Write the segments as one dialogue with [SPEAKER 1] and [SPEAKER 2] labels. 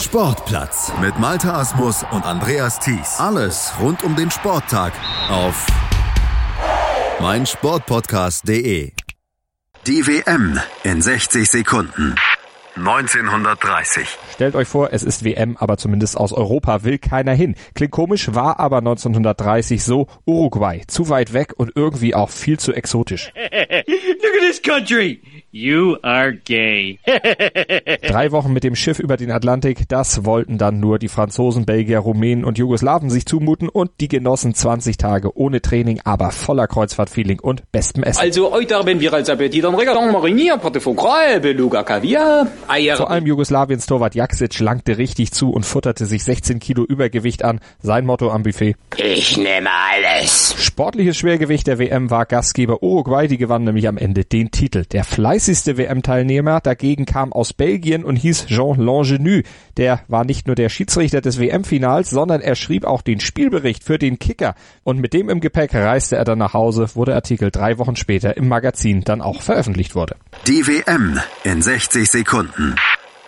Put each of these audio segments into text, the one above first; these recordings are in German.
[SPEAKER 1] Sportplatz mit Malta Asmus und Andreas Thies. Alles rund um den Sporttag auf meinsportpodcast.de. Die WM in 60 Sekunden. 1930.
[SPEAKER 2] Stellt euch vor, es ist WM, aber zumindest aus Europa will keiner hin. Klingt komisch, war aber 1930 so Uruguay. Zu weit weg und irgendwie auch viel zu exotisch.
[SPEAKER 3] Look at this country. You are gay.
[SPEAKER 2] Drei Wochen mit dem Schiff über den Atlantik, das wollten dann nur die Franzosen, Belgier, Rumänen und Jugoslawen sich zumuten und die genossen 20 Tage ohne Training, aber voller Kreuzfahrtfeeling und bestem Essen.
[SPEAKER 4] Also heute haben wir als Appetit am Regaton Marinier, Pate von Gras, Beluga Kaviar, Eier.
[SPEAKER 2] Vor allem Jugoslawiens Torwart Jaksic langte richtig zu und futterte sich 16 Kilo Übergewicht an. Sein Motto am Buffet.
[SPEAKER 4] Ich nehme alles.
[SPEAKER 2] Sportliches Schwergewicht der WM war Gastgeber Uruguay, die gewann nämlich am Ende den Titel. Der fleißigste WM-Teilnehmer dagegen kam aus Belgien und hieß Jean Langenu. Der war nicht nur der Schiedsrichter des WM-Finals, sondern er schrieb auch den Spielbericht für den Kicker. Und mit dem im Gepäck reiste er dann nach Hause, wo der Artikel drei Wochen später im Magazin dann auch veröffentlicht wurde.
[SPEAKER 1] Die WM in 60 Sekunden.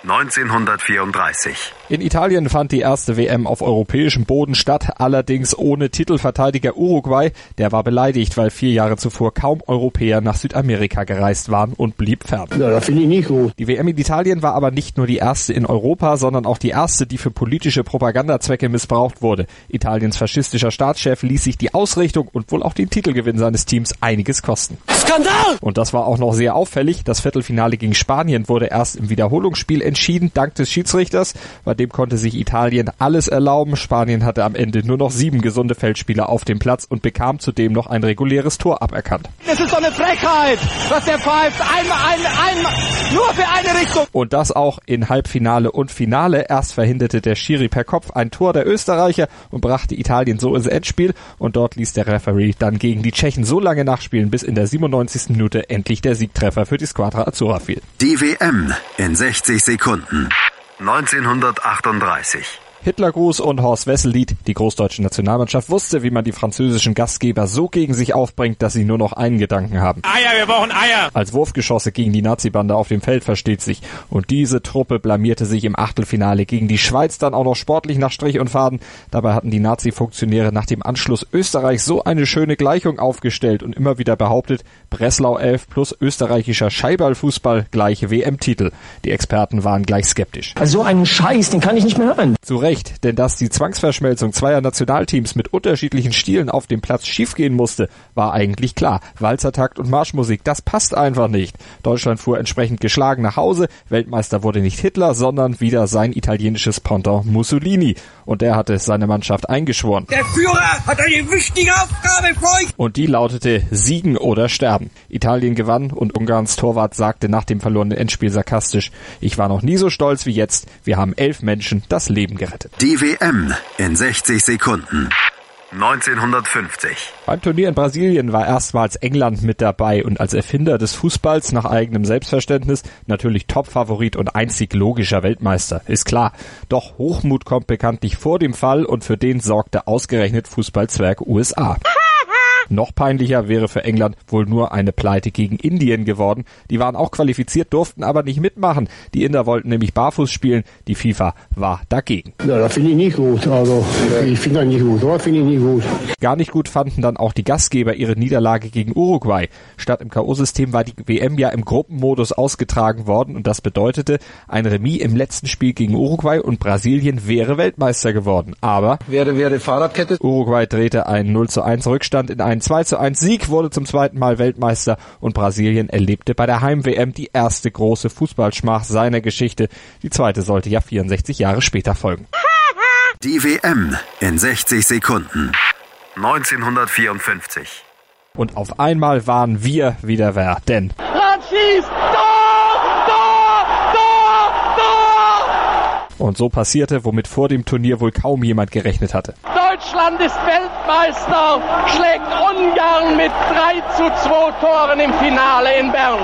[SPEAKER 1] 1934.
[SPEAKER 2] In Italien fand die erste WM auf europäischem Boden statt, allerdings ohne Titelverteidiger Uruguay. Der war beleidigt, weil vier Jahre zuvor kaum Europäer nach Südamerika gereist waren und blieb fern.
[SPEAKER 5] Ja, das finde ich nicht gut.
[SPEAKER 2] Die WM in Italien war aber nicht nur die erste in Europa, sondern auch die erste, die für politische Propagandazwecke missbraucht wurde. Italiens faschistischer Staatschef ließ sich die Ausrichtung und wohl auch den Titelgewinn seines Teams einiges kosten.
[SPEAKER 3] Skandal!
[SPEAKER 2] Und das war auch noch sehr auffällig. Das Viertelfinale gegen Spanien wurde erst im Wiederholungsspiel entschieden, dank des Schiedsrichters. Bei dem konnte sich Italien alles erlauben. Spanien hatte am Ende nur noch sieben gesunde Feldspieler auf dem Platz und bekam zudem noch ein reguläres Tor aberkannt.
[SPEAKER 6] Das ist doch eine Frechheit, was der pfeift. Einmal, ein, einmal, nur für eine Richtung.
[SPEAKER 2] Und das auch in Halbfinale und Finale. Erst verhinderte der Schiri per Kopf ein Tor der Österreicher und brachte Italien so ins Endspiel. Und dort ließ der Referee dann gegen die Tschechen so lange nachspielen, bis in der 97. Minute endlich der Siegtreffer für die Squadra Azzurra fiel.
[SPEAKER 1] Die WM in 60 Sekunden. 1938.
[SPEAKER 2] Hitlergruß und Horst Wessel-Lied. Die großdeutsche Nationalmannschaft wusste, wie man die französischen Gastgeber so gegen sich aufbringt, dass sie nur noch einen Gedanken haben.
[SPEAKER 3] Eier, wir brauchen Eier.
[SPEAKER 2] Als Wurfgeschosse gegen die Nazi-Bande auf dem Feld versteht sich. Und diese Truppe blamierte sich im Achtelfinale gegen die Schweiz dann auch noch sportlich nach Strich und Faden. Dabei hatten die Nazi-Funktionäre nach dem Anschluss Österreich so eine schöne Gleichung aufgestellt und immer wieder behauptet, Breslau 11 plus österreichischer Scheiballfußball gleich WM-Titel. Die Experten waren gleich skeptisch.
[SPEAKER 5] Also so einen Scheiß, den kann ich nicht mehr hören.
[SPEAKER 2] Zu Recht, denn dass die Zwangsverschmelzung zweier Nationalteams mit unterschiedlichen Stilen auf dem Platz schiefgehen musste, war eigentlich klar. Walzertakt und Marschmusik, das passt einfach nicht. Deutschland fuhr entsprechend geschlagen nach Hause. Weltmeister wurde nicht Hitler, sondern wieder sein italienisches Pendant Mussolini. Und der hatte seine Mannschaft eingeschworen.
[SPEAKER 6] Der Führer hat eine wichtige Aufgabe für euch.
[SPEAKER 2] Und die lautete Siegen oder Sterben. Italien gewann und Ungarns Torwart sagte nach dem verlorenen Endspiel sarkastisch, ich war noch nie so stolz wie jetzt. Wir haben elf Menschen das Leben gerettet.
[SPEAKER 1] Die WM in 60 Sekunden. 1950.
[SPEAKER 2] Beim Turnier in Brasilien war erstmals England mit dabei und als Erfinder des Fußballs nach eigenem Selbstverständnis natürlich Topfavorit und einzig logischer Weltmeister, ist klar. Doch Hochmut kommt bekanntlich vor dem Fall und für den sorgte ausgerechnet Fußballzwerg USA. Noch peinlicher wäre für England wohl nur eine Pleite gegen Indien geworden. Die waren auch qualifiziert, durften aber nicht mitmachen. Die Inder wollten nämlich barfuß spielen. Die FIFA war dagegen.
[SPEAKER 5] Ja, das finde ich nicht gut. Also, ich finde das nicht gut. Das finde ich nicht gut.
[SPEAKER 2] Gar nicht gut fanden dann auch die Gastgeber ihre Niederlage gegen Uruguay. Statt im K.O.-System war die WM ja im Gruppenmodus ausgetragen worden und das bedeutete, ein Remis im letzten Spiel gegen Uruguay und Brasilien wäre Weltmeister geworden. Aber
[SPEAKER 7] Wäre, wäre Fahrradkette.
[SPEAKER 2] Uruguay drehte einen 0 zu 1 Rückstand in einen 2 zu 1 Sieg, wurde zum zweiten Mal Weltmeister und Brasilien erlebte bei der Heim-WM die erste große Fußballschmach seiner Geschichte. Die zweite sollte ja 64 Jahre später folgen.
[SPEAKER 1] Die WM in 60 Sekunden. 1954.
[SPEAKER 2] Und auf einmal waren wir wieder wer, denn
[SPEAKER 6] Ran schießt. Tor! Tor! Tor! Tor!
[SPEAKER 2] und so passierte, womit vor dem Turnier wohl kaum jemand gerechnet hatte.
[SPEAKER 6] Deutschland ist Weltmeister, schlägt Ungarn mit 3 zu 2 Toren im Finale in Bern.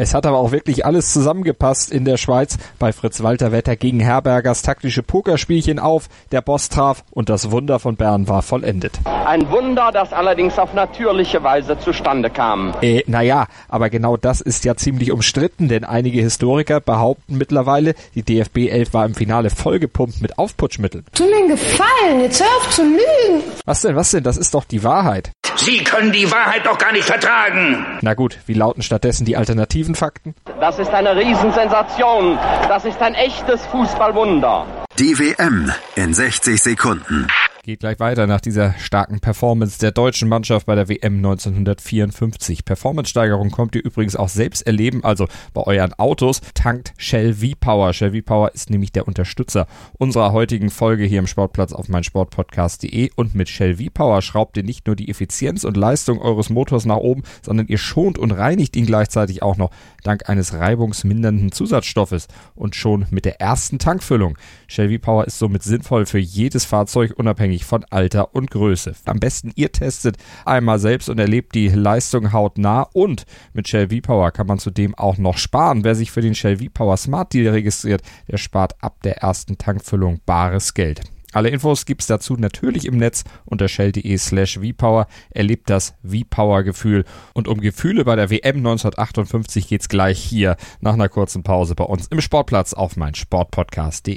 [SPEAKER 2] Es hat aber auch wirklich alles zusammengepasst in der Schweiz. Bei Fritz Walter Wetter gegen Herbergers taktische Pokerspielchen auf, der Boss traf und das Wunder von Bern war vollendet.
[SPEAKER 6] Ein Wunder, das allerdings auf natürliche Weise zustande kam.
[SPEAKER 2] Äh, naja, aber genau das ist ja ziemlich umstritten, denn einige Historiker behaupten mittlerweile, die DFB 11 war im Finale vollgepumpt mit Aufputschmitteln.
[SPEAKER 7] Tu mir einen Gefallen, jetzt hör auf zu lügen.
[SPEAKER 2] Was denn, was denn? Das ist doch die Wahrheit.
[SPEAKER 8] Sie können die Wahrheit doch gar nicht vertragen.
[SPEAKER 2] Na gut, wie lauten stattdessen die alternativen Fakten?
[SPEAKER 6] Das ist eine Riesensensation. Das ist ein echtes Fußballwunder.
[SPEAKER 1] Die WM in 60 Sekunden.
[SPEAKER 2] Geht gleich weiter nach dieser starken Performance der deutschen Mannschaft bei der WM 1954. Performance-Steigerung kommt ihr übrigens auch selbst erleben, also bei euren Autos. Tankt Shell V-Power. Shell V-Power ist nämlich der Unterstützer unserer heutigen Folge hier im Sportplatz auf meinsportpodcast.de und mit Shell V-Power schraubt ihr nicht nur die Effizienz und Leistung eures Motors nach oben, sondern ihr schont und reinigt ihn gleichzeitig auch noch dank eines reibungsmindernden Zusatzstoffes und schon mit der ersten Tankfüllung. Shell V-Power ist somit sinnvoll für jedes Fahrzeug unabhängig von Alter und Größe. Am besten ihr testet einmal selbst und erlebt die Leistung hautnah und mit Shell V-Power kann man zudem auch noch sparen. Wer sich für den Shell V-Power Smart Deal registriert, der spart ab der ersten Tankfüllung bares Geld. Alle Infos gibt's dazu natürlich im Netz unter shell.de slash vpower. Erlebt das V-Power-Gefühl. Und um Gefühle bei der WM 1958 geht's gleich hier nach einer kurzen Pause bei uns im Sportplatz auf mein Sportpodcast.de.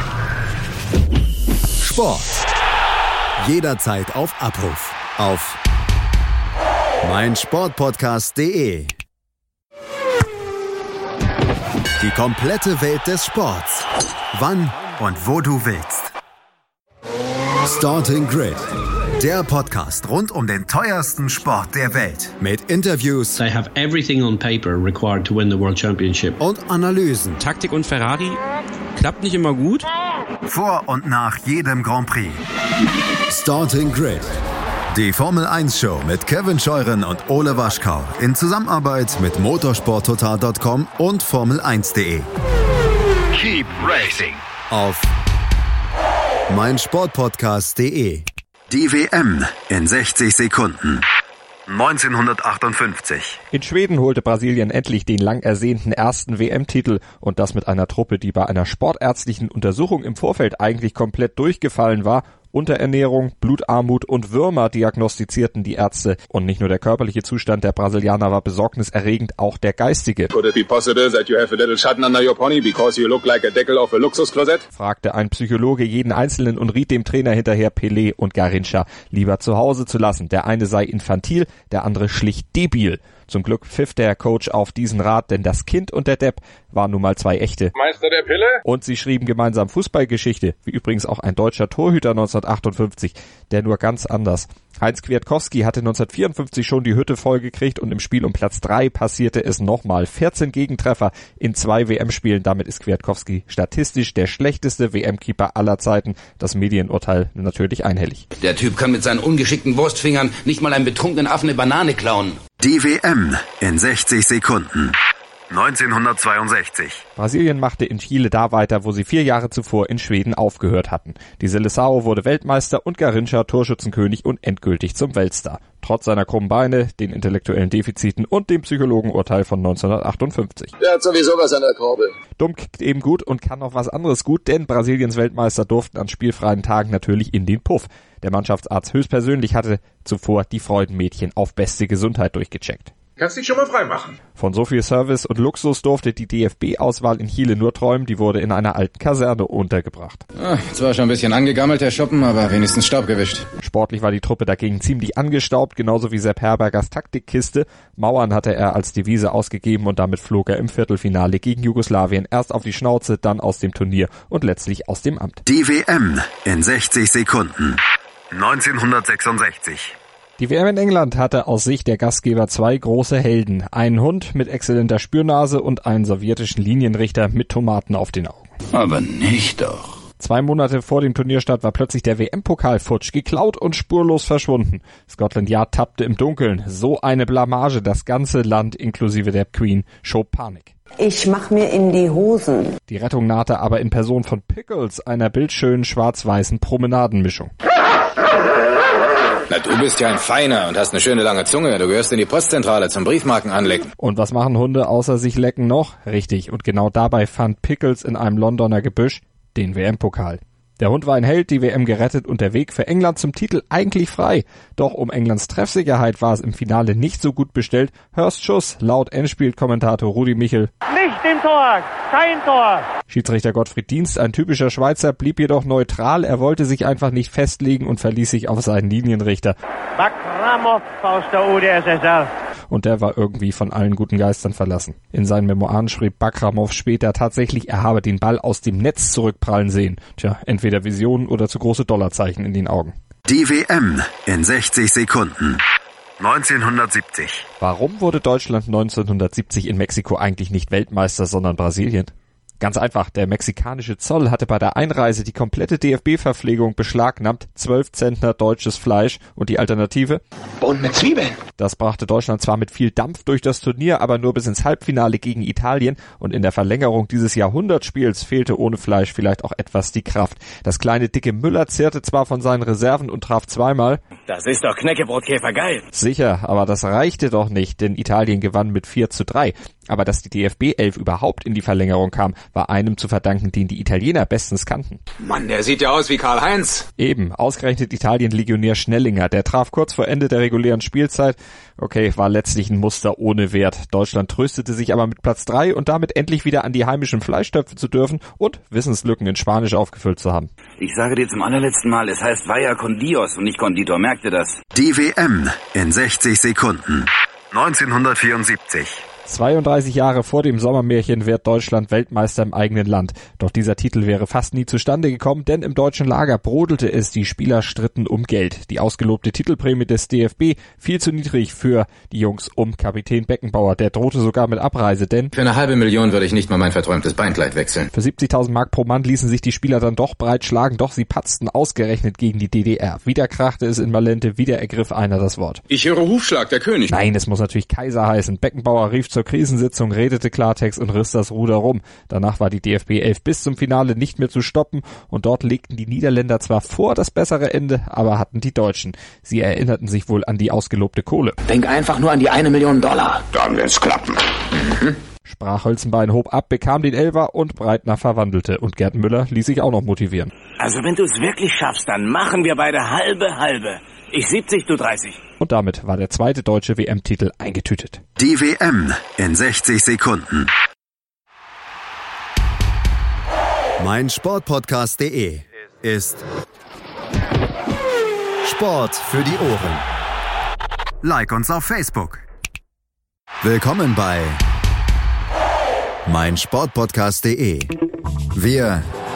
[SPEAKER 1] Sport. Jederzeit auf Abruf. Auf meinsportpodcast.de. Die komplette Welt des Sports. Wann und wo du willst. Starting Grid. Der Podcast rund um den teuersten Sport der Welt. Mit Interviews.
[SPEAKER 9] They have everything on paper required to win the World Championship.
[SPEAKER 1] Und Analysen.
[SPEAKER 10] Taktik und Ferrari klappt nicht immer gut.
[SPEAKER 1] Vor und nach jedem Grand Prix. Starting Grid. Die Formel 1 Show mit Kevin Scheuren und Ole Waschkau in Zusammenarbeit mit motorsporttotal.com und Formel1.de.
[SPEAKER 8] Keep racing.
[SPEAKER 1] Auf meinsportpodcast.de. Die WM in 60 Sekunden. 1958.
[SPEAKER 2] In Schweden holte Brasilien endlich den lang ersehnten ersten WM-Titel und das mit einer Truppe, die bei einer sportärztlichen Untersuchung im Vorfeld eigentlich komplett durchgefallen war Unterernährung, Blutarmut und Würmer diagnostizierten die Ärzte. Und nicht nur der körperliche Zustand der Brasilianer war besorgniserregend, auch der geistige. fragte ein Psychologe jeden Einzelnen und riet dem Trainer hinterher Pelé und Garincha lieber zu Hause zu lassen. Der eine sei infantil, der andere schlicht debil. Zum Glück pfiff der Coach auf diesen Rat, denn das Kind und der Depp waren nun mal zwei echte.
[SPEAKER 11] Meister der Pille?
[SPEAKER 2] Und sie schrieben gemeinsam Fußballgeschichte, wie übrigens auch ein deutscher Torhüter 1958, der nur ganz anders. Heinz Kwiatkowski hatte 1954 schon die Hütte vollgekriegt und im Spiel um Platz drei passierte es nochmal. 14 Gegentreffer in zwei WM-Spielen. Damit ist Kwiatkowski statistisch der schlechteste WM-Keeper aller Zeiten. Das Medienurteil natürlich einhellig.
[SPEAKER 8] Der Typ kann mit seinen ungeschickten Wurstfingern nicht mal einem betrunkenen Affen eine Banane klauen.
[SPEAKER 1] Die WM in 60 Sekunden. 1962.
[SPEAKER 2] Brasilien machte in Chile da weiter, wo sie vier Jahre zuvor in Schweden aufgehört hatten. Die Seleção wurde Weltmeister und Garincha Torschützenkönig und endgültig zum Weltstar. Trotz seiner krummen Beine, den intellektuellen Defiziten und dem Psychologenurteil von 1958.
[SPEAKER 11] Der hat sowieso was an der Kurbel.
[SPEAKER 2] Dumm kickt eben gut und kann noch was anderes gut, denn Brasiliens Weltmeister durften an spielfreien Tagen natürlich in den Puff. Der Mannschaftsarzt höchstpersönlich hatte zuvor die Freudenmädchen auf beste Gesundheit durchgecheckt.
[SPEAKER 11] Kannst dich schon mal freimachen.
[SPEAKER 2] Von so viel Service und Luxus durfte die DFB-Auswahl in Chile nur träumen, die wurde in einer alten Kaserne untergebracht.
[SPEAKER 12] Ah, zwar schon ein bisschen angegammelt, der Schuppen, aber wenigstens Staub gewischt.
[SPEAKER 2] Sportlich war die Truppe dagegen ziemlich angestaubt, genauso wie Sepp Herbergers Taktikkiste. Mauern hatte er als Devise ausgegeben und damit flog er im Viertelfinale gegen Jugoslawien erst auf die Schnauze, dann aus dem Turnier und letztlich aus dem Amt.
[SPEAKER 1] Die WM in 60 Sekunden. 1966.
[SPEAKER 2] Die WM in England hatte aus Sicht der Gastgeber zwei große Helden. Einen Hund mit exzellenter Spürnase und einen sowjetischen Linienrichter mit Tomaten auf den Augen.
[SPEAKER 8] Aber nicht doch.
[SPEAKER 2] Zwei Monate vor dem Turnierstart war plötzlich der WM-Pokal futsch, geklaut und spurlos verschwunden. Scotland Yard tappte im Dunkeln. So eine Blamage, das ganze Land inklusive der Queen schob Panik.
[SPEAKER 13] Ich mach mir in die Hosen.
[SPEAKER 2] Die Rettung nahte aber in Person von Pickles, einer bildschönen schwarz-weißen Promenadenmischung.
[SPEAKER 12] Na, du bist ja ein Feiner und hast eine schöne lange Zunge. Du gehörst in die Postzentrale zum Briefmarken anlecken.
[SPEAKER 2] Und was machen Hunde außer sich lecken noch? Richtig. Und genau dabei fand Pickles in einem Londoner Gebüsch den WM-Pokal. Der Hund war ein Held, die WM gerettet und der Weg für England zum Titel eigentlich frei. Doch um Englands Treffsicherheit war es im Finale nicht so gut bestellt. Hörst Schuss, laut Endspielkommentator Rudi Michel.
[SPEAKER 6] Nicht im Tor, kein Tor.
[SPEAKER 2] Schiedsrichter Gottfried Dienst, ein typischer Schweizer, blieb jedoch neutral. Er wollte sich einfach nicht festlegen und verließ sich auf seinen Linienrichter.
[SPEAKER 6] Bakramov aus der UdSSR
[SPEAKER 2] und der war irgendwie von allen guten Geistern verlassen. In seinen Memoiren schrieb Bakramov später tatsächlich, er habe den Ball aus dem Netz zurückprallen sehen. Tja, entweder Visionen oder zu große Dollarzeichen in den Augen.
[SPEAKER 1] Die WM in 60 Sekunden. 1970.
[SPEAKER 2] Warum wurde Deutschland 1970 in Mexiko eigentlich nicht Weltmeister, sondern Brasilien? Ganz einfach, der mexikanische Zoll hatte bei der Einreise die komplette DFB-Verpflegung beschlagnahmt, 12 Zentner deutsches Fleisch und die Alternative?
[SPEAKER 8] Bohnen mit Zwiebeln.
[SPEAKER 2] Das brachte Deutschland zwar mit viel Dampf durch das Turnier, aber nur bis ins Halbfinale gegen Italien und in der Verlängerung dieses Jahrhundertspiels fehlte ohne Fleisch vielleicht auch etwas die Kraft. Das kleine dicke Müller zehrte zwar von seinen Reserven und traf zweimal.
[SPEAKER 8] Das ist doch Knäckebrotkäfer geil.
[SPEAKER 2] Sicher, aber das reichte doch nicht, denn Italien gewann mit 4 zu 3. Aber dass die DFB 11 überhaupt in die Verlängerung kam, war einem zu verdanken, den die Italiener bestens kannten.
[SPEAKER 8] Mann, der sieht ja aus wie Karl-Heinz.
[SPEAKER 2] Eben, ausgerechnet Italien-Legionär Schnellinger, der traf kurz vor Ende der regulären Spielzeit. Okay, war letztlich ein Muster ohne Wert. Deutschland tröstete sich aber mit Platz 3 und damit endlich wieder an die heimischen Fleischtöpfe zu dürfen und Wissenslücken in Spanisch aufgefüllt zu haben.
[SPEAKER 8] Ich sage dir zum allerletzten Mal, es heißt Vaya con Dios und nicht Konditor, merkt ihr das?
[SPEAKER 1] Die WM in 60 Sekunden. 1974.
[SPEAKER 2] 32 Jahre vor dem Sommermärchen wird Deutschland Weltmeister im eigenen Land. Doch dieser Titel wäre fast nie zustande gekommen, denn im deutschen Lager brodelte es, die Spieler stritten um Geld. Die ausgelobte Titelprämie des DFB viel zu niedrig für die Jungs um Kapitän Beckenbauer. Der drohte sogar mit Abreise, denn
[SPEAKER 12] für eine halbe Million würde ich nicht mal mein verträumtes Beinkleid wechseln.
[SPEAKER 2] Für 70.000 Mark pro Mann ließen sich die Spieler dann doch breitschlagen, doch sie patzten ausgerechnet gegen die DDR. Wieder krachte es in Malente, wieder ergriff einer das Wort.
[SPEAKER 12] Ich höre Hufschlag, der König.
[SPEAKER 2] Nein, es muss natürlich Kaiser heißen. Beckenbauer rief zur Krisensitzung, redete Klartext und riss das Ruder rum. Danach war die DFB 11 bis zum Finale nicht mehr zu stoppen und dort legten die Niederländer zwar vor das bessere Ende, aber hatten die Deutschen. Sie erinnerten sich wohl an die ausgelobte Kohle.
[SPEAKER 8] Denk einfach nur an die eine Million Dollar. Dann wird's klappen.
[SPEAKER 2] Mhm. Sprach Hölzenbein hob ab, bekam den Elfer und Breitner verwandelte und Gerd Müller ließ sich auch noch motivieren.
[SPEAKER 8] Also wenn du es wirklich schaffst, dann machen wir beide halbe halbe. Ich 70, du 30.
[SPEAKER 2] Und damit war der zweite deutsche WM-Titel eingetütet.
[SPEAKER 1] Die WM in 60 Sekunden. Mein Sportpodcast.de ist Sport für die Ohren. Like uns auf Facebook. Willkommen bei mein Sportpodcast.de. Wir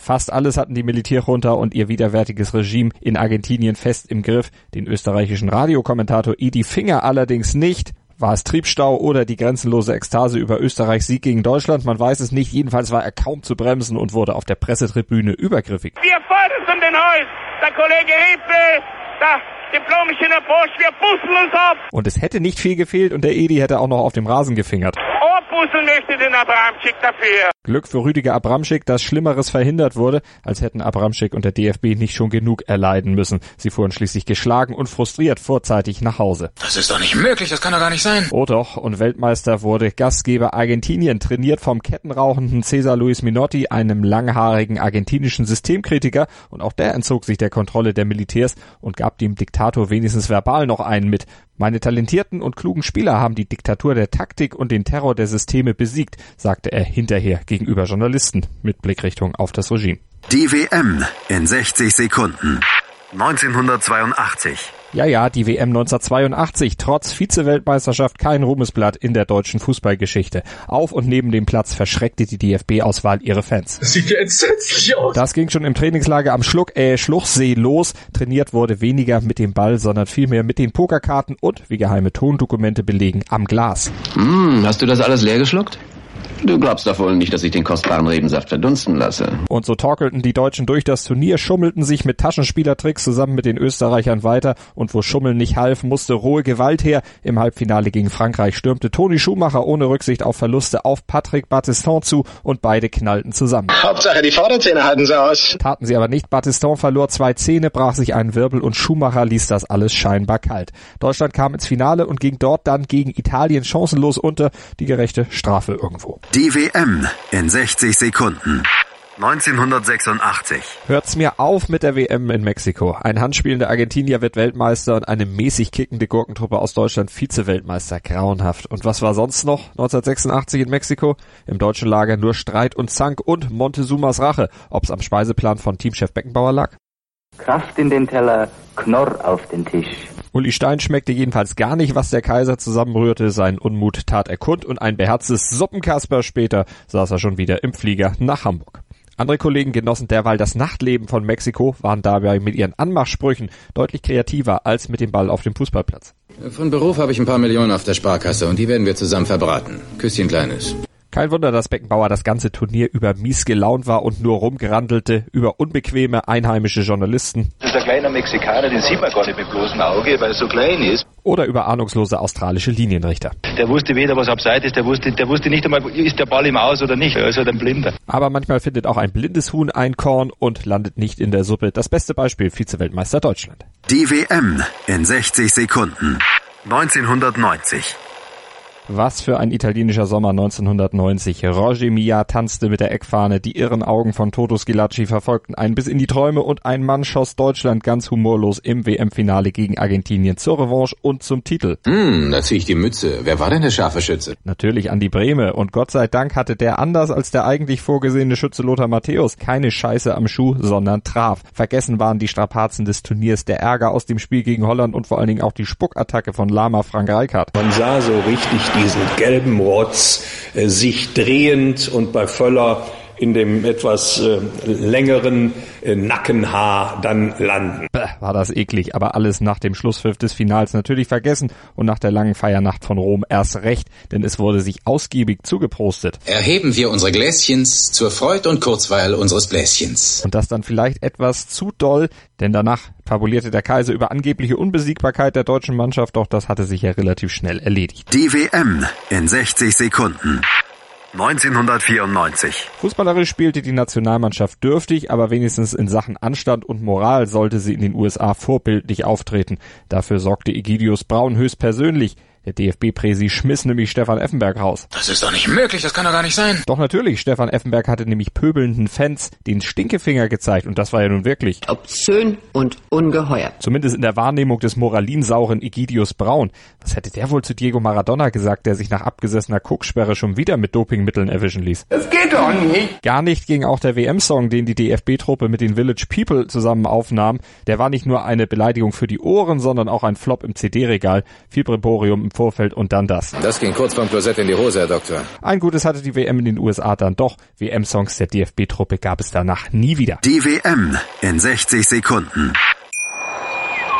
[SPEAKER 2] Fast alles hatten die Militärjunta und ihr widerwärtiges Regime in Argentinien fest im Griff. Den österreichischen Radiokommentator Edi Finger allerdings nicht. War es Triebstau oder die grenzenlose Ekstase über Österreichs Sieg gegen Deutschland? Man weiß es nicht. Jedenfalls war er kaum zu bremsen und wurde auf der Pressetribüne übergriffig.
[SPEAKER 6] Wir fahren um den Haus. Der Kollege Hefe, der diplomische Bosch, wir puzzeln uns ab.
[SPEAKER 2] Und es hätte nicht viel gefehlt und der Edi hätte auch noch auf dem Rasen gefingert.
[SPEAKER 6] Ohrpuzzeln möchte den Abramczyk dafür.
[SPEAKER 2] Glück für Rüdiger Abramschick, dass Schlimmeres verhindert wurde, als hätten Abramschick und der DFB nicht schon genug erleiden müssen. Sie fuhren schließlich geschlagen und frustriert vorzeitig nach Hause.
[SPEAKER 12] Das ist doch nicht möglich, das kann doch gar nicht sein.
[SPEAKER 2] Oh doch, und Weltmeister wurde Gastgeber Argentinien, trainiert vom kettenrauchenden Cesar Luis Minotti, einem langhaarigen argentinischen Systemkritiker, und auch der entzog sich der Kontrolle der Militärs und gab dem Diktator wenigstens verbal noch einen mit. Meine talentierten und klugen Spieler haben die Diktatur der Taktik und den Terror der Systeme besiegt, sagte er hinterher gegenüber Journalisten mit Blickrichtung auf das Regime.
[SPEAKER 1] Die WM in 60 Sekunden. 1982.
[SPEAKER 2] Ja, ja, die WM 1982, trotz Vize-Weltmeisterschaft kein Ruhmesblatt in der deutschen Fußballgeschichte. Auf und neben dem Platz verschreckte die DFB-Auswahl ihre Fans.
[SPEAKER 11] Das sieht ja entsetzlich aus.
[SPEAKER 2] Das ging schon im Trainingslager am Schluck, äh, Schluchsee los. Trainiert wurde weniger mit dem Ball, sondern vielmehr mit den Pokerkarten und, wie geheime Tondokumente belegen, am Glas.
[SPEAKER 14] Hm, hast du das alles leer geschluckt? Du glaubst doch wohl nicht, dass ich den kostbaren Rebensaft verdunsten lasse.
[SPEAKER 2] Und so torkelten die Deutschen durch das Turnier, schummelten sich mit Taschenspielertricks zusammen mit den Österreichern weiter und wo Schummeln nicht half, musste rohe Gewalt her. Im Halbfinale gegen Frankreich stürmte Toni Schumacher ohne Rücksicht auf Verluste auf Patrick Battiston zu und beide knallten zusammen.
[SPEAKER 15] Hauptsache die Vorderzähne halten sie aus.
[SPEAKER 2] Taten sie aber nicht. Battiston verlor zwei Zähne, brach sich einen Wirbel und Schumacher ließ das alles scheinbar kalt. Deutschland kam ins Finale und ging dort dann gegen Italien chancenlos unter die gerechte Strafe irgendwo.
[SPEAKER 1] Die WM in 60 Sekunden. 1986.
[SPEAKER 2] Hört's mir auf mit der WM in Mexiko. Ein handspielender Argentinier wird Weltmeister und eine mäßig kickende Gurkentruppe aus Deutschland Vize-Weltmeister. Grauenhaft. Und was war sonst noch 1986 in Mexiko? Im deutschen Lager nur Streit und Zank und Montezumas Rache. Ob's am Speiseplan von Teamchef Beckenbauer lag?
[SPEAKER 16] Kraft in den Teller, Knorr auf den Tisch.
[SPEAKER 2] Uli Stein schmeckte jedenfalls gar nicht, was der Kaiser zusammenrührte. Sein Unmut tat er kund und ein beherztes Suppenkasper später saß er schon wieder im Flieger nach Hamburg. Andere Kollegen genossen derweil das Nachtleben von Mexiko, waren dabei mit ihren Anmachsprüchen deutlich kreativer als mit dem Ball auf dem Fußballplatz.
[SPEAKER 12] Von Beruf habe ich ein paar Millionen auf der Sparkasse und die werden wir zusammen verbraten. Küsschen Kleines.
[SPEAKER 2] Kein Wunder, dass Beckenbauer das ganze Turnier über mies gelaunt war und nur rumgerandelte über unbequeme einheimische Journalisten.
[SPEAKER 17] Das ist ein kleiner Mexikaner, den sieht man gar nicht mit bloßem Auge, weil er so klein ist.
[SPEAKER 2] Oder über ahnungslose australische Linienrichter.
[SPEAKER 17] Der wusste weder, was abseits ist, der wusste, der wusste nicht einmal, ist der Ball im Aus oder nicht. Er ist halt ein Blinder.
[SPEAKER 2] Aber manchmal findet auch ein blindes Huhn ein Korn und landet nicht in der Suppe. Das beste Beispiel, Vize-Weltmeister Deutschland.
[SPEAKER 1] Die WM in 60 Sekunden. 1990.
[SPEAKER 2] Was für ein italienischer Sommer 1990. Roger Mia tanzte mit der Eckfahne, die irren Augen von Toto Schilacci verfolgten einen bis in die Träume und ein Mann schoss Deutschland ganz humorlos im WM-Finale gegen Argentinien zur Revanche und zum Titel.
[SPEAKER 12] Hm, da zieh ich die Mütze. Wer war denn der scharfe Schütze?
[SPEAKER 2] Natürlich Andi Brehme und Gott sei Dank hatte der anders als der eigentlich vorgesehene Schütze Lothar Matthäus keine Scheiße am Schuh, sondern traf. Vergessen waren die Strapazen des Turniers, der Ärger aus dem Spiel gegen Holland und vor allen Dingen auch die Spuckattacke von Lama Frank Reichardt.
[SPEAKER 18] Man sah so richtig diesen gelben Rotz äh, sich drehend und bei Völler in dem etwas äh, längeren äh, Nackenhaar dann landen.
[SPEAKER 2] Bäh, war das eklig, aber alles nach dem Schlusspfiff des Finals natürlich vergessen und nach der langen Feiernacht von Rom erst recht, denn es wurde sich ausgiebig zugeprostet.
[SPEAKER 12] Erheben wir unsere Gläschens zur Freud und Kurzweil unseres Bläschens.
[SPEAKER 2] Und das dann vielleicht etwas zu doll, denn danach fabulierte der Kaiser über angebliche Unbesiegbarkeit der deutschen Mannschaft, doch das hatte sich ja relativ schnell erledigt.
[SPEAKER 1] Die WM in 60 Sekunden. 1994.
[SPEAKER 2] Fußballerisch spielte die Nationalmannschaft dürftig, aber wenigstens in Sachen Anstand und Moral sollte sie in den USA vorbildlich auftreten. Dafür sorgte Egidius Braun höchstpersönlich. Der DFB-Präsi schmiss nämlich Stefan Effenberg raus.
[SPEAKER 12] Das ist doch nicht möglich, das kann doch gar nicht sein.
[SPEAKER 2] Doch natürlich, Stefan Effenberg hatte nämlich pöbelnden Fans den Stinkefinger gezeigt und das war ja nun wirklich
[SPEAKER 13] obszön und ungeheuer.
[SPEAKER 2] Zumindest in der Wahrnehmung des moralinsauren Egidius Braun. Was hätte der wohl zu Diego Maradona gesagt, der sich nach abgesessener Kucksperre schon wieder mit Dopingmitteln erwischen ließ?
[SPEAKER 15] Das geht doch nicht.
[SPEAKER 2] Gar nicht ging auch der WM-Song, den die DFB-Truppe mit den Village People zusammen aufnahm. Der war nicht nur eine Beleidigung für die Ohren, sondern auch ein Flop im CD-Regal. Viel im Vorfeld und dann das.
[SPEAKER 12] Das ging kurz vom Klosett in die Hose, Herr Doktor.
[SPEAKER 2] Ein Gutes hatte die WM in den USA dann doch. WM-Songs der DFB-Truppe gab es danach nie wieder.
[SPEAKER 1] Die WM in 60 Sekunden.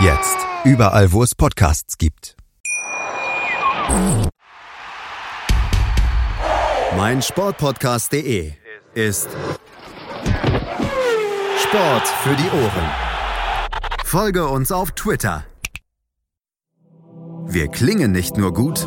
[SPEAKER 1] Jetzt überall, wo es Podcasts gibt. Mein Sportpodcast.de ist Sport für die Ohren. Folge uns auf Twitter. Wir klingen nicht nur gut,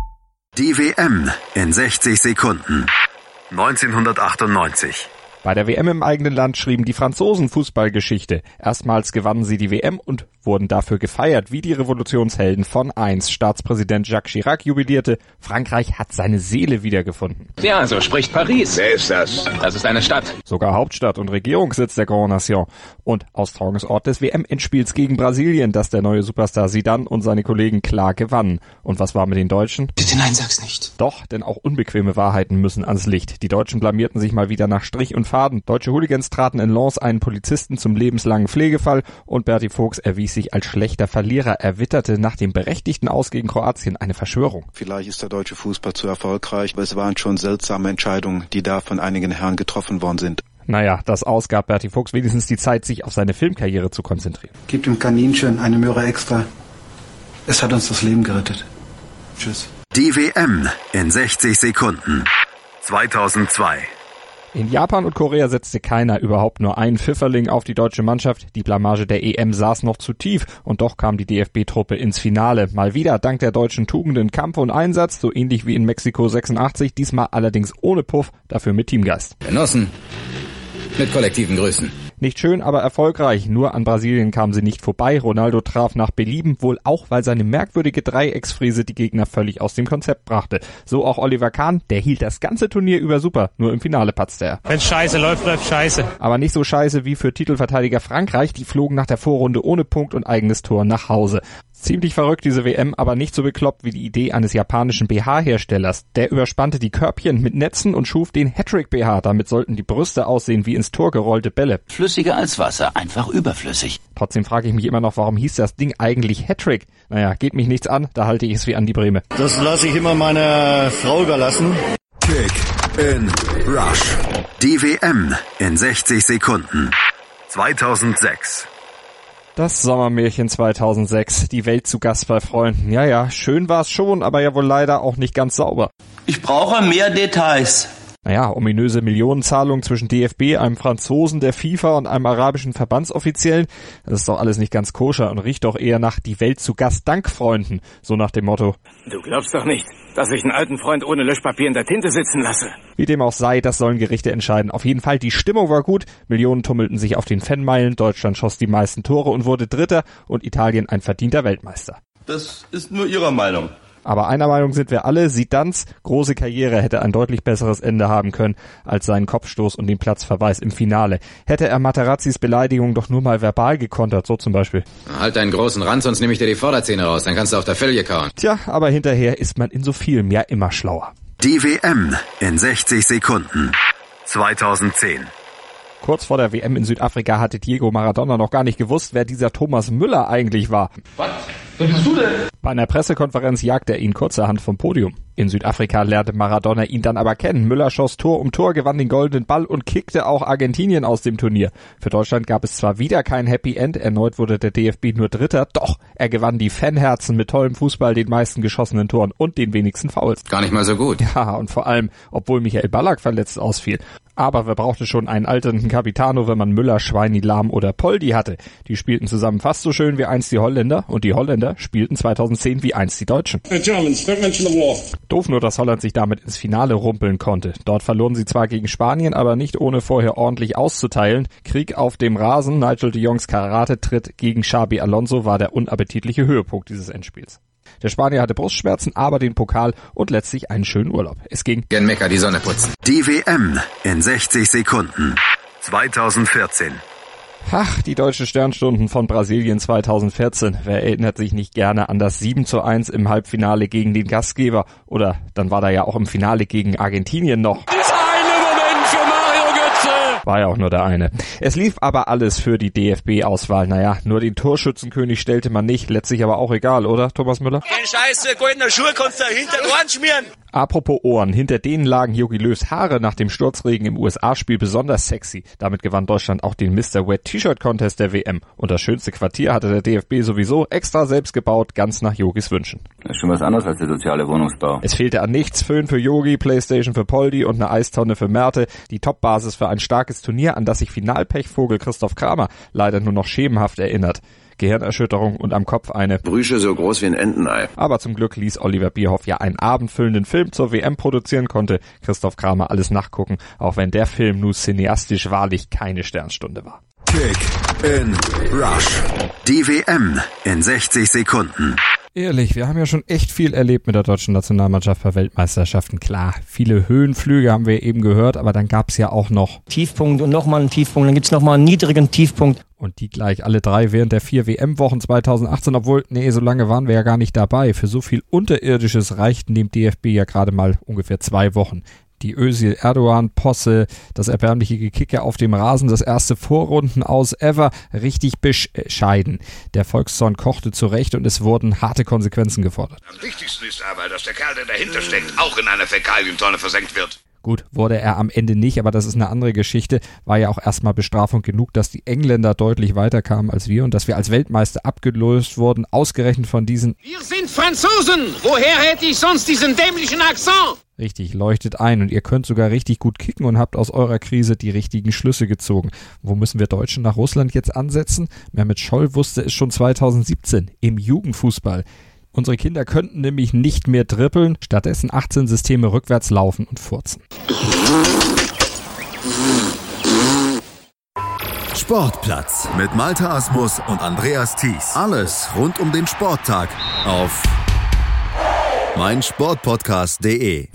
[SPEAKER 1] Die WM in 60 Sekunden. 1998.
[SPEAKER 2] Bei der WM im eigenen Land schrieben die Franzosen Fußballgeschichte. Erstmals gewannen sie die WM und wurden dafür gefeiert, wie die Revolutionshelden von 1. Staatspräsident Jacques Chirac jubilierte, Frankreich hat seine Seele wiedergefunden.
[SPEAKER 4] Ja, so spricht Paris.
[SPEAKER 11] Wer ist das?
[SPEAKER 4] Das ist eine Stadt.
[SPEAKER 2] Sogar Hauptstadt und Regierungssitz der Grand Nation. Und Austragungsort des WM-Endspiels gegen Brasilien, das der neue Superstar Zidane und seine Kollegen klar gewannen. Und was war mit den Deutschen?
[SPEAKER 8] Bitte nein, sag's nicht.
[SPEAKER 2] Doch, denn auch unbequeme Wahrheiten müssen ans Licht. Die Deutschen blamierten sich mal wieder nach Strich und Faden. Deutsche Hooligans traten in Lens einen Polizisten zum lebenslangen Pflegefall und Berti Fuchs erwies sich als schlechter Verlierer. Er witterte nach dem berechtigten Aus gegen Kroatien eine Verschwörung.
[SPEAKER 19] Vielleicht ist der deutsche Fußball zu erfolgreich, aber es waren schon seltsame Entscheidungen, die da von einigen Herren getroffen worden sind.
[SPEAKER 2] Naja, das ausgab Berti Fuchs wenigstens die Zeit, sich auf seine Filmkarriere zu konzentrieren.
[SPEAKER 20] Gib dem Kaninchen eine Möhre extra. Es hat uns das Leben gerettet. Tschüss.
[SPEAKER 1] Die WM in 60 Sekunden. 2002.
[SPEAKER 2] In Japan und Korea setzte keiner überhaupt nur einen Pfifferling auf die deutsche Mannschaft. Die Blamage der EM saß noch zu tief und doch kam die DFB-Truppe ins Finale. Mal wieder dank der deutschen Tugenden Kampf und Einsatz, so ähnlich wie in Mexiko 86, diesmal allerdings ohne Puff, dafür mit Teamgeist.
[SPEAKER 12] Genossen, mit kollektiven Grüßen.
[SPEAKER 2] Nicht schön, aber erfolgreich. Nur an Brasilien kamen sie nicht vorbei. Ronaldo traf nach Belieben, wohl auch, weil seine merkwürdige Dreiecksfriese die Gegner völlig aus dem Konzept brachte. So auch Oliver Kahn, der hielt das ganze Turnier über super. Nur im Finale patzte er.
[SPEAKER 21] Wenn scheiße läuft, läuft scheiße.
[SPEAKER 2] Aber nicht so scheiße wie für Titelverteidiger Frankreich. Die flogen nach der Vorrunde ohne Punkt und eigenes Tor nach Hause. Ziemlich verrückt diese WM, aber nicht so bekloppt wie die Idee eines japanischen BH-Herstellers. Der überspannte die Körbchen mit Netzen und schuf den Hattrick BH. Damit sollten die Brüste aussehen wie ins Tor gerollte Bälle.
[SPEAKER 8] Flüssiger als Wasser, einfach überflüssig.
[SPEAKER 2] Trotzdem frage ich mich immer noch, warum hieß das Ding eigentlich Hattrick? Naja, geht mich nichts an, da halte ich es wie an die Breme.
[SPEAKER 22] Das lasse ich immer meiner Frau überlassen.
[SPEAKER 1] Kick in Rush. Die WM in 60 Sekunden. 2006.
[SPEAKER 2] Das Sommermärchen 2006, die Welt zu Gast bei Freunden. Ja, ja, schön war's schon, aber ja wohl leider auch nicht ganz sauber.
[SPEAKER 23] Ich brauche mehr Details.
[SPEAKER 2] Naja, ominöse Millionenzahlungen zwischen DFB, einem Franzosen der FIFA und einem arabischen Verbandsoffiziellen. Das ist doch alles nicht ganz koscher und riecht doch eher nach die Welt zu Gast dank Freunden. So nach dem Motto.
[SPEAKER 24] Du glaubst doch nicht, dass ich einen alten Freund ohne Löschpapier in der Tinte sitzen lasse.
[SPEAKER 2] Wie dem auch sei, das sollen Gerichte entscheiden. Auf jeden Fall, die Stimmung war gut. Millionen tummelten sich auf den Fanmeilen. Deutschland schoss die meisten Tore und wurde Dritter und Italien ein verdienter Weltmeister.
[SPEAKER 24] Das ist nur Ihre Meinung.
[SPEAKER 2] Aber einer Meinung sind wir alle, Sidans große Karriere hätte ein deutlich besseres Ende haben können als seinen Kopfstoß und den Platzverweis im Finale. Hätte er Materazzis Beleidigung doch nur mal verbal gekontert, so zum Beispiel.
[SPEAKER 12] Halt deinen großen Rand, sonst nehme ich dir die Vorderzähne raus, dann kannst du auf der Felge kauen.
[SPEAKER 2] Tja, aber hinterher ist man in so vielem ja immer schlauer.
[SPEAKER 1] Die WM in 60 Sekunden. 2010.
[SPEAKER 2] Kurz vor der WM in Südafrika hatte Diego Maradona noch gar nicht gewusst, wer dieser Thomas Müller eigentlich war.
[SPEAKER 24] Was? Wer bist du denn?
[SPEAKER 2] Bei einer Pressekonferenz jagte er ihn kurzerhand vom Podium. In Südafrika lernte Maradona ihn dann aber kennen. Müller schoss Tor um Tor, gewann den goldenen Ball und kickte auch Argentinien aus dem Turnier. Für Deutschland gab es zwar wieder kein Happy End, erneut wurde der DFB nur Dritter, doch er gewann die Fanherzen mit tollem Fußball, den meisten geschossenen Toren und den wenigsten Fouls.
[SPEAKER 12] Gar nicht mal so gut.
[SPEAKER 2] Ja, und vor allem, obwohl Michael Ballack verletzt ausfiel. Aber wer brauchte schon einen alternden Capitano, wenn man Müller, Schweini, Lahm oder Poldi hatte? Die spielten zusammen fast so schön wie einst die Holländer und die Holländer spielten 2010 wie einst die Deutschen. Doof nur, dass Holland sich damit ins Finale rumpeln konnte. Dort verloren sie zwar gegen Spanien, aber nicht ohne vorher ordentlich auszuteilen. Krieg auf dem Rasen, Nigel de Jongs Karate-Tritt gegen Xabi Alonso war der unappetitliche Höhepunkt dieses Endspiels. Der Spanier hatte Brustschmerzen, aber den Pokal und letztlich einen schönen Urlaub. Es ging.
[SPEAKER 12] Gen Mekka die Sonne putzen.
[SPEAKER 1] Die WM in 60 Sekunden. 2014.
[SPEAKER 2] Ach, die deutschen Sternstunden von Brasilien 2014. Wer erinnert sich nicht gerne an das 7 zu 1 im Halbfinale gegen den Gastgeber? Oder dann war da ja auch im Finale gegen Argentinien noch. War ja auch nur der eine. Es lief aber alles für die DFB-Auswahl. Naja, nur den Torschützenkönig stellte man nicht. Letztlich aber auch egal, oder, Thomas Müller?
[SPEAKER 25] Den scheiße goldene Schuhe kannst du hinter den Ohren schmieren.
[SPEAKER 2] Apropos Ohren, hinter denen lagen Jogi Löws Haare nach dem Sturzregen im USA-Spiel besonders sexy. Damit gewann Deutschland auch den Mr. Wet T-Shirt Contest der WM. Und das schönste Quartier hatte der DFB sowieso extra selbst gebaut, ganz nach Yogis Wünschen.
[SPEAKER 26] Das ist schon was anderes als der soziale Wohnungsbau.
[SPEAKER 2] Es fehlte an nichts, Föhn für Yogi, Playstation für Poldi und eine Eistonne für Merte. Die Topbasis für ein starkes Turnier, an das sich Finalpechvogel Christoph Kramer leider nur noch schemenhaft erinnert. Gehirnerschütterung und am Kopf eine
[SPEAKER 26] Brüche so groß wie ein Entenei.
[SPEAKER 2] Aber zum Glück ließ Oliver Bierhoff ja einen abendfüllenden Film zur WM produzieren, konnte Christoph Kramer alles nachgucken, auch wenn der Film nur cineastisch wahrlich keine Sternstunde war.
[SPEAKER 1] Kick in Rush. Die WM in 60 Sekunden.
[SPEAKER 2] Ehrlich, wir haben ja schon echt viel erlebt mit der deutschen Nationalmannschaft bei Weltmeisterschaften. Klar, viele Höhenflüge haben wir eben gehört, aber dann gab's ja auch noch
[SPEAKER 27] Tiefpunkt und nochmal einen Tiefpunkt, dann gibt's nochmal einen niedrigen Tiefpunkt.
[SPEAKER 2] Und die gleich alle drei während der vier WM-Wochen 2018, obwohl, nee, so lange waren wir ja gar nicht dabei. Für so viel Unterirdisches reichten dem DFB ja gerade mal ungefähr zwei Wochen die Özil Erdogan Posse, das erbärmliche Gekicke auf dem Rasen, das erste Vorrunden aus ever, richtig bescheiden. Der Volkszorn kochte zurecht und es wurden harte Konsequenzen gefordert.
[SPEAKER 28] Am wichtigsten ist aber, dass der Kerl, der dahinter steckt, auch in einer Fäkalientonne versenkt wird.
[SPEAKER 2] Gut, wurde er am Ende nicht, aber das ist eine andere Geschichte. War ja auch erstmal Bestrafung genug, dass die Engländer deutlich weiterkamen als wir und dass wir als Weltmeister abgelöst wurden, ausgerechnet von diesen.
[SPEAKER 29] Wir sind Franzosen! Woher hätte ich sonst diesen dämlichen Akzent?
[SPEAKER 2] Richtig, leuchtet ein und ihr könnt sogar richtig gut kicken und habt aus eurer Krise die richtigen Schlüsse gezogen. Wo müssen wir Deutschen nach Russland jetzt ansetzen? Mehmet Scholl wusste es schon 2017 im Jugendfußball. Unsere Kinder könnten nämlich nicht mehr trippeln, stattdessen 18 Systeme rückwärts laufen und furzen.
[SPEAKER 1] Sportplatz mit Malta Asmus und Andreas Thies. Alles rund um den Sporttag auf meinsportpodcast.de.